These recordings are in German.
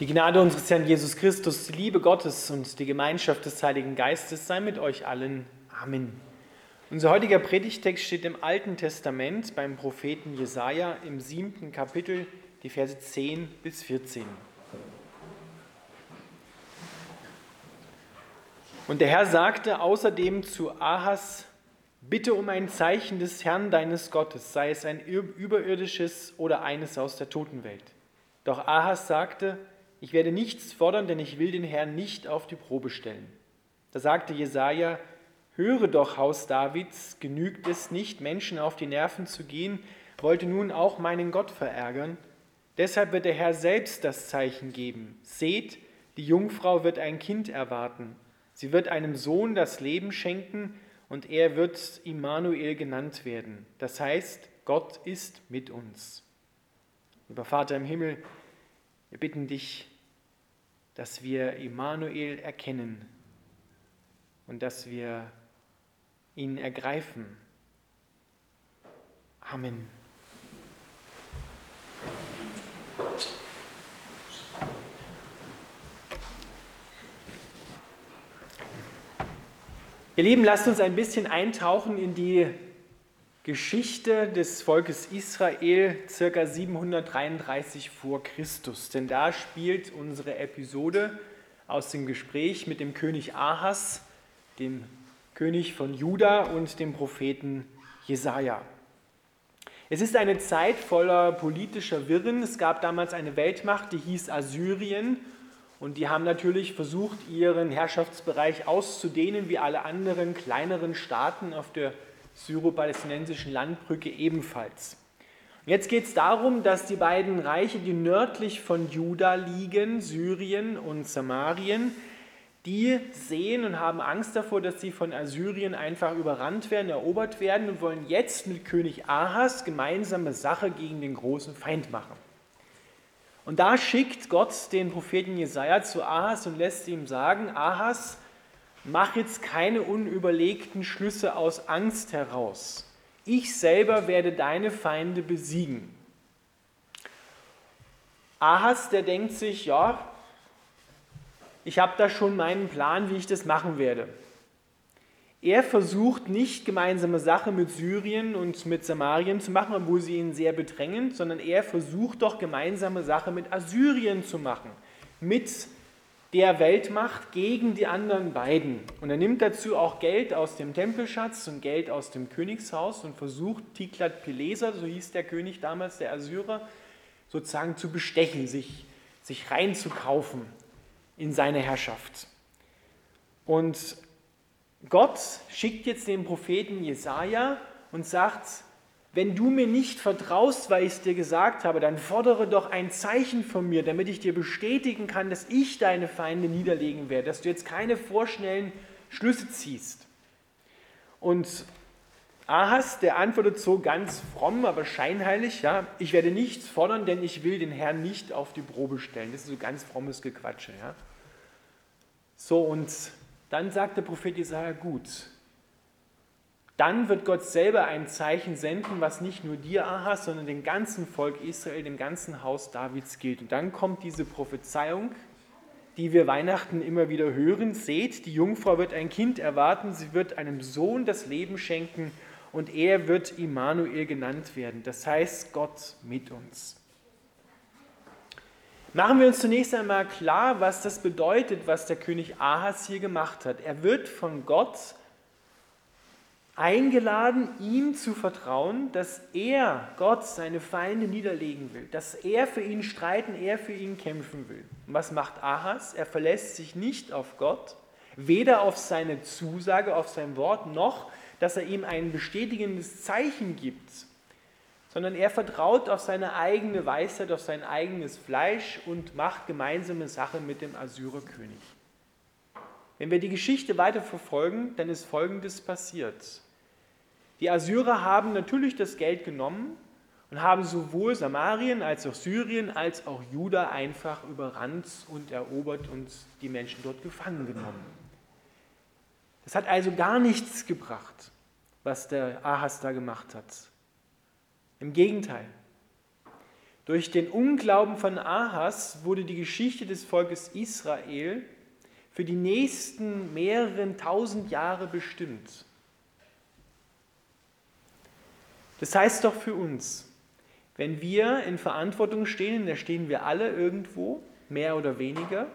Die Gnade unseres Herrn Jesus Christus, die Liebe Gottes und die Gemeinschaft des Heiligen Geistes sei mit euch allen. Amen. Unser heutiger Predigtext steht im Alten Testament beim Propheten Jesaja im siebten Kapitel, die Verse 10 bis 14. Und der Herr sagte außerdem zu Ahas: Bitte um ein Zeichen des Herrn deines Gottes, sei es ein überirdisches oder eines aus der Totenwelt. Doch Ahas sagte: ich werde nichts fordern, denn ich will den Herrn nicht auf die Probe stellen. Da sagte Jesaja: Höre doch, Haus Davids, genügt es nicht, Menschen auf die Nerven zu gehen, wollte nun auch meinen Gott verärgern? Deshalb wird der Herr selbst das Zeichen geben. Seht, die Jungfrau wird ein Kind erwarten. Sie wird einem Sohn das Leben schenken und er wird Immanuel genannt werden. Das heißt, Gott ist mit uns. Lieber Vater im Himmel, wir bitten dich, dass wir Immanuel erkennen und dass wir ihn ergreifen. Amen. Ihr Lieben, lasst uns ein bisschen eintauchen in die Geschichte des Volkes Israel circa 733 vor Christus. Denn da spielt unsere Episode aus dem Gespräch mit dem König Ahas, dem König von Juda und dem Propheten Jesaja. Es ist eine Zeit voller politischer Wirren. Es gab damals eine Weltmacht, die hieß Assyrien. Und die haben natürlich versucht, ihren Herrschaftsbereich auszudehnen, wie alle anderen kleineren Staaten auf der syro-palästinensischen Landbrücke ebenfalls. Jetzt geht es darum, dass die beiden Reiche, die nördlich von Juda liegen, Syrien und Samarien, die sehen und haben Angst davor, dass sie von Assyrien einfach überrannt werden, erobert werden und wollen jetzt mit König Ahas gemeinsame Sache gegen den großen Feind machen. Und da schickt Gott den Propheten Jesaja zu Ahas und lässt ihm sagen: Ahas, Mach jetzt keine unüberlegten Schlüsse aus Angst heraus. Ich selber werde deine Feinde besiegen. Ahas, der denkt sich, ja, ich habe da schon meinen Plan, wie ich das machen werde. Er versucht nicht gemeinsame Sache mit Syrien und mit Samarien zu machen, obwohl sie ihn sehr bedrängen, sondern er versucht doch gemeinsame Sache mit Assyrien zu machen, mit der Weltmacht gegen die anderen beiden. Und er nimmt dazu auch Geld aus dem Tempelschatz und Geld aus dem Königshaus und versucht Tiglat-Pileser, so hieß der König damals, der Assyrer, sozusagen zu bestechen, sich, sich reinzukaufen in seine Herrschaft. Und Gott schickt jetzt den Propheten Jesaja und sagt, wenn du mir nicht vertraust, weil ich es dir gesagt habe, dann fordere doch ein Zeichen von mir, damit ich dir bestätigen kann, dass ich deine Feinde niederlegen werde, dass du jetzt keine vorschnellen Schlüsse ziehst. Und Ahas, der antwortet so ganz fromm, aber scheinheilig, ja, ich werde nichts fordern, denn ich will den Herrn nicht auf die Probe stellen. Das ist so ganz frommes Gequatsche. Ja. So, und dann sagt der Prophet Jesaja, gut, dann wird Gott selber ein Zeichen senden, was nicht nur dir, Ahas, sondern dem ganzen Volk Israel, dem ganzen Haus Davids gilt. Und dann kommt diese Prophezeiung, die wir Weihnachten immer wieder hören. Seht, die Jungfrau wird ein Kind erwarten, sie wird einem Sohn das Leben schenken und er wird Immanuel genannt werden. Das heißt, Gott mit uns. Machen wir uns zunächst einmal klar, was das bedeutet, was der König Ahas hier gemacht hat. Er wird von Gott eingeladen, ihm zu vertrauen, dass er, Gott, seine Feinde niederlegen will, dass er für ihn streiten, er für ihn kämpfen will. Und was macht Ahas? Er verlässt sich nicht auf Gott, weder auf seine Zusage, auf sein Wort, noch, dass er ihm ein bestätigendes Zeichen gibt, sondern er vertraut auf seine eigene Weisheit, auf sein eigenes Fleisch und macht gemeinsame Sache mit dem Assyrerkönig. Wenn wir die Geschichte weiter verfolgen, dann ist Folgendes passiert. Die Assyrer haben natürlich das Geld genommen und haben sowohl Samarien als auch Syrien als auch Juda einfach überrannt und erobert und die Menschen dort gefangen genommen. Das hat also gar nichts gebracht, was der Ahas da gemacht hat. Im Gegenteil. Durch den Unglauben von Ahas wurde die Geschichte des Volkes Israel für die nächsten mehreren tausend Jahre bestimmt. Das heißt doch für uns, wenn wir in Verantwortung stehen, da stehen wir alle irgendwo, mehr oder weniger,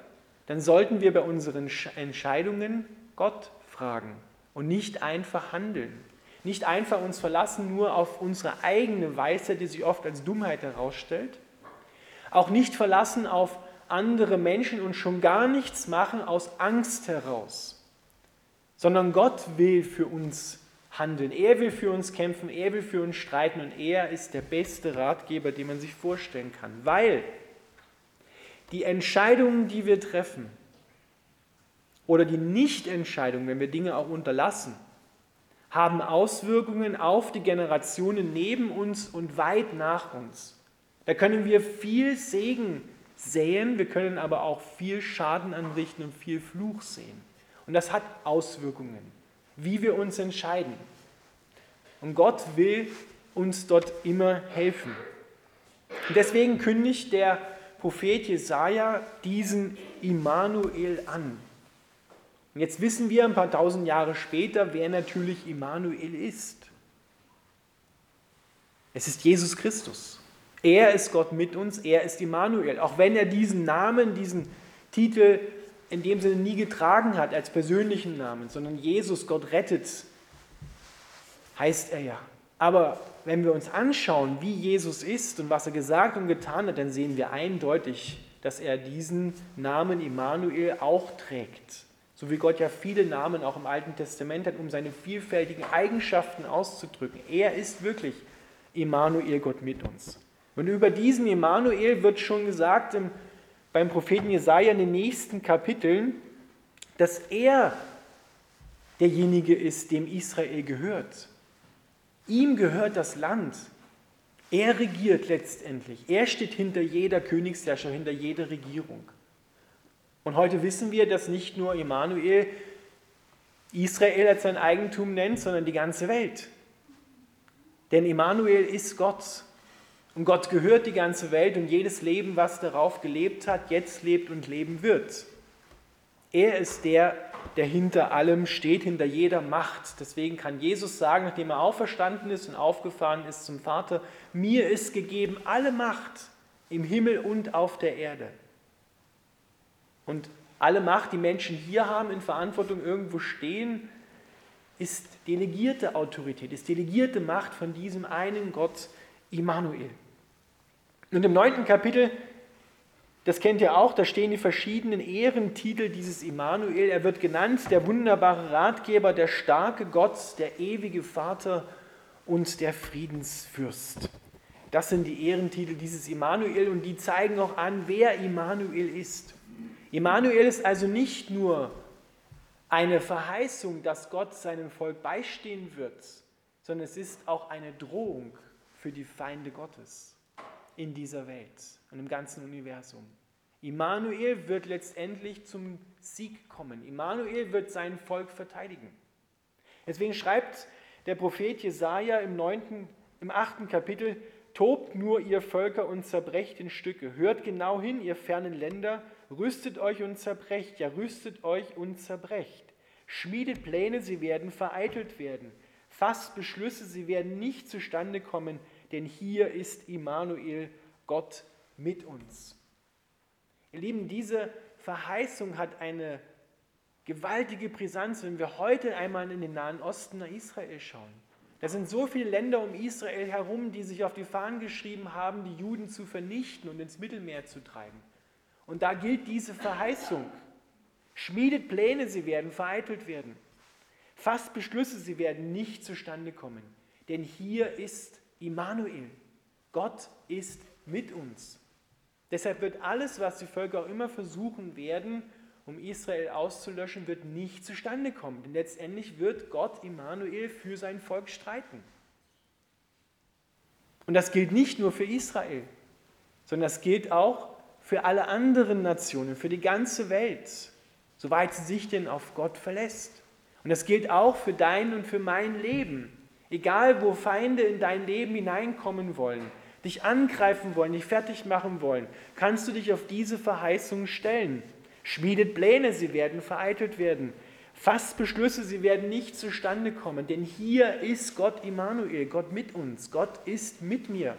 dann sollten wir bei unseren Entscheidungen Gott fragen und nicht einfach handeln. Nicht einfach uns verlassen nur auf unsere eigene Weisheit, die sich oft als Dummheit herausstellt. Auch nicht verlassen auf andere Menschen und schon gar nichts machen aus Angst heraus, sondern Gott will für uns handeln. Er will für uns kämpfen, er will für uns streiten und er ist der beste Ratgeber, den man sich vorstellen kann, weil die Entscheidungen, die wir treffen, oder die Nichtentscheidungen, wenn wir Dinge auch unterlassen, haben Auswirkungen auf die Generationen neben uns und weit nach uns. Da können wir viel Segen säen, wir können aber auch viel Schaden anrichten und viel Fluch sehen. Und das hat Auswirkungen, wie wir uns entscheiden. Und Gott will uns dort immer helfen. Und deswegen kündigt der Prophet Jesaja diesen Immanuel an. Und jetzt wissen wir ein paar tausend Jahre später, wer natürlich Immanuel ist. Es ist Jesus Christus. Er ist Gott mit uns, er ist Immanuel. Auch wenn er diesen Namen, diesen Titel in dem Sinne nie getragen hat als persönlichen Namen, sondern Jesus, Gott rettet, heißt er ja. Aber wenn wir uns anschauen, wie Jesus ist und was er gesagt und getan hat, dann sehen wir eindeutig, dass er diesen Namen Immanuel auch trägt. So wie Gott ja viele Namen auch im Alten Testament hat, um seine vielfältigen Eigenschaften auszudrücken. Er ist wirklich Immanuel, Gott mit uns. Und über diesen Immanuel wird schon gesagt im, beim Propheten Jesaja in den nächsten Kapiteln, dass er derjenige ist, dem Israel gehört. Ihm gehört das Land. Er regiert letztendlich. Er steht hinter jeder Königsherrscher, hinter jeder Regierung. Und heute wissen wir, dass nicht nur Immanuel Israel als sein Eigentum nennt, sondern die ganze Welt. Denn Immanuel ist Gott. Und Gott gehört die ganze Welt und jedes Leben, was darauf gelebt hat, jetzt lebt und leben wird. Er ist der, der hinter allem steht, hinter jeder Macht. Deswegen kann Jesus sagen, nachdem er auferstanden ist und aufgefahren ist zum Vater, mir ist gegeben alle Macht im Himmel und auf der Erde. Und alle Macht, die Menschen hier haben, in Verantwortung irgendwo stehen, ist delegierte Autorität, ist delegierte Macht von diesem einen Gott, Immanuel. Und im neunten Kapitel, das kennt ihr auch, da stehen die verschiedenen Ehrentitel dieses Immanuel. Er wird genannt der wunderbare Ratgeber, der starke Gott, der ewige Vater und der Friedensfürst. Das sind die Ehrentitel dieses Immanuel und die zeigen auch an, wer Immanuel ist. Immanuel ist also nicht nur eine Verheißung, dass Gott seinem Volk beistehen wird, sondern es ist auch eine Drohung für die Feinde Gottes in dieser Welt und im ganzen Universum. Immanuel wird letztendlich zum Sieg kommen. Immanuel wird sein Volk verteidigen. Deswegen schreibt der Prophet Jesaja im, 9., im 8. Kapitel: Tobt nur, ihr Völker, und zerbrecht in Stücke. Hört genau hin, ihr fernen Länder, Rüstet euch und zerbrecht, ja, rüstet euch und zerbrecht. Schmiedet Pläne, sie werden vereitelt werden. Fasst Beschlüsse, sie werden nicht zustande kommen, denn hier ist Immanuel, Gott mit uns. Ihr Lieben, diese Verheißung hat eine gewaltige Brisanz, wenn wir heute einmal in den Nahen Osten nach Israel schauen. Da sind so viele Länder um Israel herum, die sich auf die Fahnen geschrieben haben, die Juden zu vernichten und ins Mittelmeer zu treiben. Und da gilt diese Verheißung. Schmiedet Pläne, sie werden vereitelt werden. Fasst Beschlüsse, sie werden nicht zustande kommen. Denn hier ist Immanuel. Gott ist mit uns. Deshalb wird alles, was die Völker auch immer versuchen werden, um Israel auszulöschen, wird nicht zustande kommen. Denn letztendlich wird Gott Immanuel für sein Volk streiten. Und das gilt nicht nur für Israel, sondern das gilt auch für alle anderen Nationen, für die ganze Welt, soweit sie sich denn auf Gott verlässt. Und das gilt auch für dein und für mein Leben. Egal, wo Feinde in dein Leben hineinkommen wollen, dich angreifen wollen, dich fertig machen wollen, kannst du dich auf diese Verheißung stellen. Schmiedet Pläne, sie werden vereitelt werden. Fasst Beschlüsse, sie werden nicht zustande kommen. Denn hier ist Gott Immanuel, Gott mit uns. Gott ist mit mir.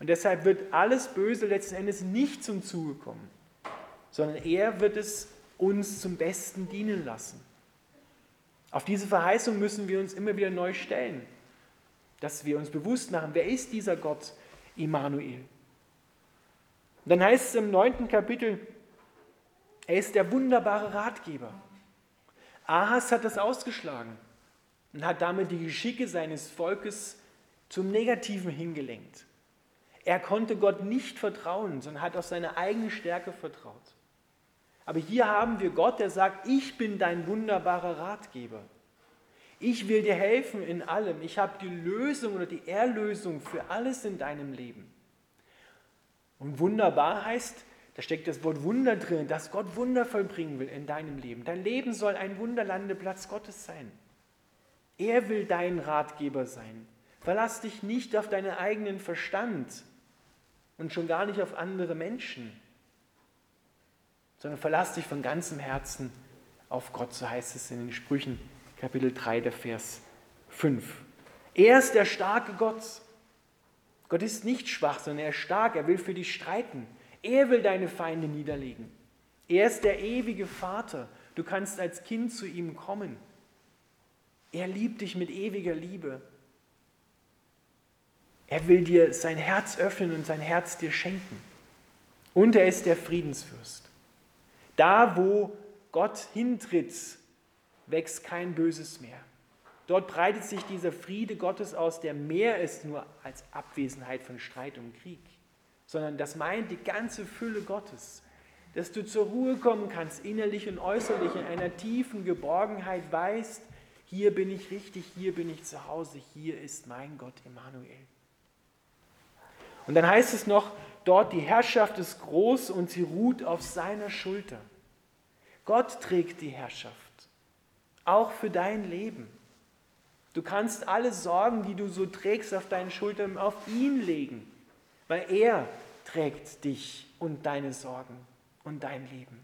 Und deshalb wird alles Böse letzten Endes nicht zum Zuge kommen, sondern er wird es uns zum Besten dienen lassen. Auf diese Verheißung müssen wir uns immer wieder neu stellen, dass wir uns bewusst machen, wer ist dieser Gott Immanuel? Und dann heißt es im neunten Kapitel, er ist der wunderbare Ratgeber. Ahas hat das ausgeschlagen und hat damit die Geschicke seines Volkes zum Negativen hingelenkt. Er konnte Gott nicht vertrauen, sondern hat auf seine eigene Stärke vertraut. Aber hier haben wir Gott, der sagt, ich bin dein wunderbarer Ratgeber. Ich will dir helfen in allem. Ich habe die Lösung oder die Erlösung für alles in deinem Leben. Und wunderbar heißt, da steckt das Wort Wunder drin, dass Gott Wunder vollbringen will in deinem Leben. Dein Leben soll ein Wunderlandeplatz Gottes sein. Er will dein Ratgeber sein. Verlass dich nicht auf deinen eigenen Verstand und schon gar nicht auf andere Menschen, sondern verlass dich von ganzem Herzen auf Gott, so heißt es in den Sprüchen Kapitel 3, der Vers 5. Er ist der starke Gott. Gott ist nicht schwach, sondern er ist stark, er will für dich streiten. Er will deine Feinde niederlegen. Er ist der ewige Vater. Du kannst als Kind zu ihm kommen. Er liebt dich mit ewiger Liebe. Er will dir sein Herz öffnen und sein Herz dir schenken. Und er ist der Friedensfürst. Da, wo Gott hintritt, wächst kein Böses mehr. Dort breitet sich dieser Friede Gottes aus, der mehr ist nur als Abwesenheit von Streit und Krieg sondern das meint die ganze Fülle Gottes. Dass du zur Ruhe kommen kannst, innerlich und äußerlich, in einer tiefen Geborgenheit weißt, hier bin ich richtig, hier bin ich zu Hause, hier ist mein Gott Immanuel. Und dann heißt es noch, dort die Herrschaft ist groß und sie ruht auf seiner Schulter. Gott trägt die Herrschaft, auch für dein Leben. Du kannst alle Sorgen, die du so trägst auf deinen Schultern, auf ihn legen weil er trägt dich und deine Sorgen und dein Leben.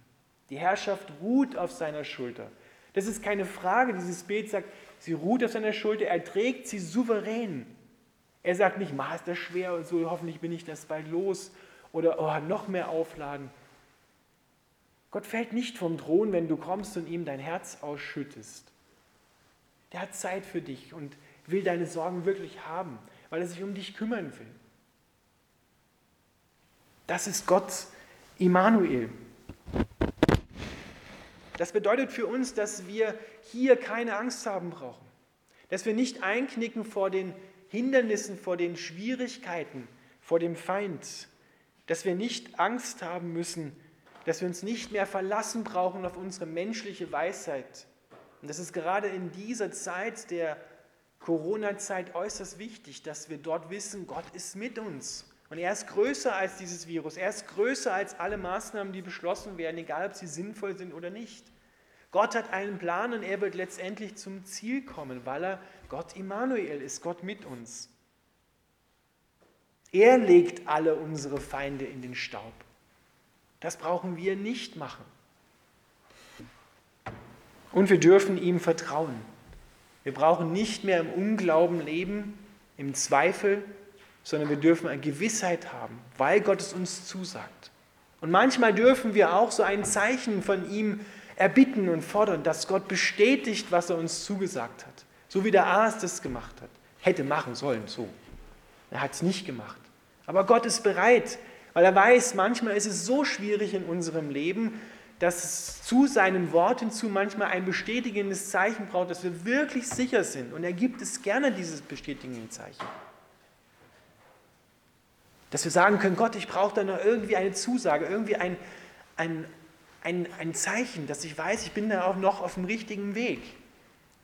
Die Herrschaft ruht auf seiner Schulter. Das ist keine Frage. Dieses Bild sagt, sie ruht auf seiner Schulter, er trägt sie souverän. Er sagt nicht, ma, ist das schwer und so, hoffentlich bin ich das bald los oder oh, noch mehr aufladen. Gott fällt nicht vom Thron, wenn du kommst und ihm dein Herz ausschüttest. Der hat Zeit für dich und will deine Sorgen wirklich haben, weil er sich um dich kümmern will. Das ist Gott Immanuel. Das bedeutet für uns, dass wir hier keine Angst haben brauchen, dass wir nicht einknicken vor den Hindernissen, vor den Schwierigkeiten, vor dem Feind, dass wir nicht Angst haben müssen, dass wir uns nicht mehr verlassen brauchen auf unsere menschliche Weisheit. Und das ist gerade in dieser Zeit der Corona-Zeit äußerst wichtig, dass wir dort wissen, Gott ist mit uns. Und er ist größer als dieses Virus. Er ist größer als alle Maßnahmen, die beschlossen werden, egal ob sie sinnvoll sind oder nicht. Gott hat einen Plan und er wird letztendlich zum Ziel kommen, weil er Gott Immanuel ist, Gott mit uns. Er legt alle unsere Feinde in den Staub. Das brauchen wir nicht machen. Und wir dürfen ihm vertrauen. Wir brauchen nicht mehr im Unglauben leben, im Zweifel, sondern wir dürfen eine Gewissheit haben, weil Gott es uns zusagt. Und manchmal dürfen wir auch so ein Zeichen von ihm erbitten und fordern, dass Gott bestätigt, was er uns zugesagt hat. So wie der Arzt es gemacht hat. Hätte machen sollen, so. Er hat es nicht gemacht. Aber Gott ist bereit, weil er weiß, manchmal ist es so schwierig in unserem Leben, dass es zu seinen Worten zu manchmal ein bestätigendes Zeichen braucht, dass wir wirklich sicher sind. Und er gibt es gerne, dieses bestätigende Zeichen. Dass wir sagen können, Gott, ich brauche da noch irgendwie eine Zusage, irgendwie ein, ein, ein, ein Zeichen, dass ich weiß, ich bin da auch noch auf dem richtigen Weg.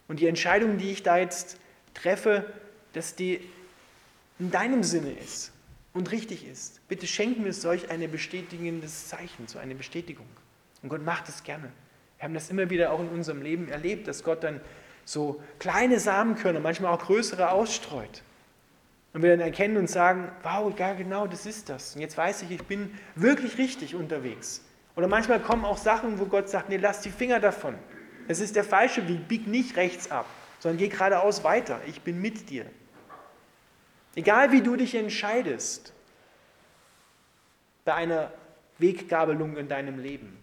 Und die Entscheidung, die ich da jetzt treffe, dass die in deinem Sinne ist und richtig ist. Bitte schenken wir solch ein bestätigendes Zeichen, so eine Bestätigung. Und Gott macht es gerne. Wir haben das immer wieder auch in unserem Leben erlebt, dass Gott dann so kleine Samenkörner, manchmal auch größere ausstreut. Und wir dann erkennen und sagen, wow, ja genau, das ist das. Und jetzt weiß ich, ich bin wirklich richtig unterwegs. Oder manchmal kommen auch Sachen, wo Gott sagt, nee, lass die Finger davon. Es ist der falsche Weg, bieg nicht rechts ab, sondern geh geradeaus weiter. Ich bin mit dir. Egal wie du dich entscheidest bei einer Weggabelung in deinem Leben,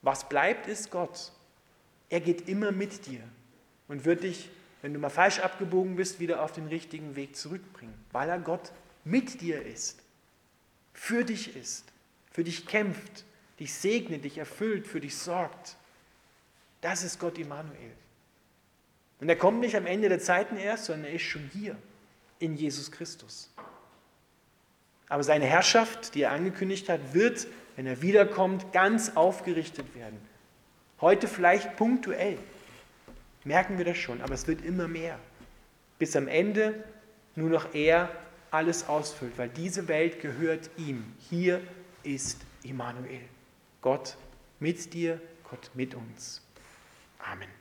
was bleibt, ist Gott. Er geht immer mit dir und wird dich, wenn du mal falsch abgebogen bist, wieder auf den richtigen Weg zurückbringen, weil er Gott mit dir ist, für dich ist, für dich kämpft, dich segnet, dich erfüllt, für dich sorgt. Das ist Gott Immanuel. Und er kommt nicht am Ende der Zeiten erst, sondern er ist schon hier in Jesus Christus. Aber seine Herrschaft, die er angekündigt hat, wird, wenn er wiederkommt, ganz aufgerichtet werden. Heute vielleicht punktuell, merken wir das schon, aber es wird immer mehr. Bis am Ende nur noch er alles ausfüllt, weil diese Welt gehört ihm. Hier ist Immanuel. Gott mit dir, Gott mit uns. Amen.